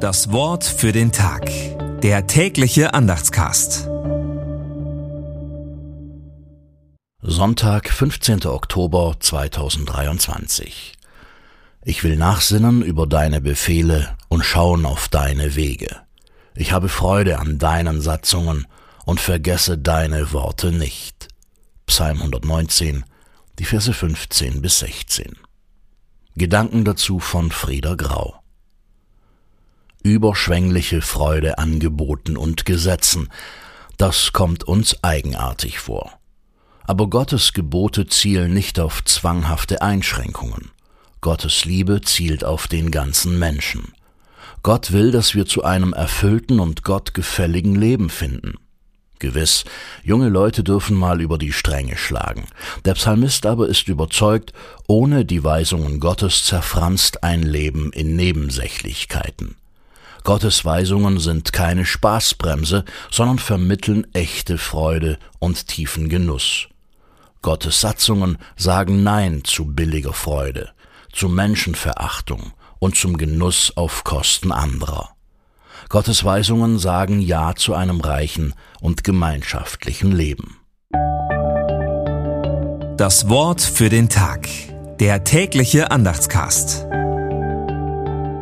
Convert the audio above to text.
Das Wort für den Tag. Der tägliche Andachtscast. Sonntag, 15. Oktober 2023. Ich will nachsinnen über deine Befehle und schauen auf deine Wege. Ich habe Freude an deinen Satzungen und vergesse deine Worte nicht. Psalm 119, die Verse 15 bis 16. Gedanken dazu von Frieder Grau. Überschwängliche Freude an Geboten und Gesetzen, das kommt uns eigenartig vor. Aber Gottes Gebote zielen nicht auf zwanghafte Einschränkungen. Gottes Liebe zielt auf den ganzen Menschen. Gott will, dass wir zu einem erfüllten und gottgefälligen Leben finden. Gewiss, junge Leute dürfen mal über die Stränge schlagen. Der Psalmist aber ist überzeugt, ohne die Weisungen Gottes zerfranst ein Leben in Nebensächlichkeiten. Gottes Weisungen sind keine Spaßbremse, sondern vermitteln echte Freude und tiefen Genuss. Gottes Satzungen sagen Nein zu billiger Freude, zu Menschenverachtung und zum Genuss auf Kosten anderer. Gottes Weisungen sagen Ja zu einem reichen und gemeinschaftlichen Leben. Das Wort für den Tag. Der tägliche Andachtscast.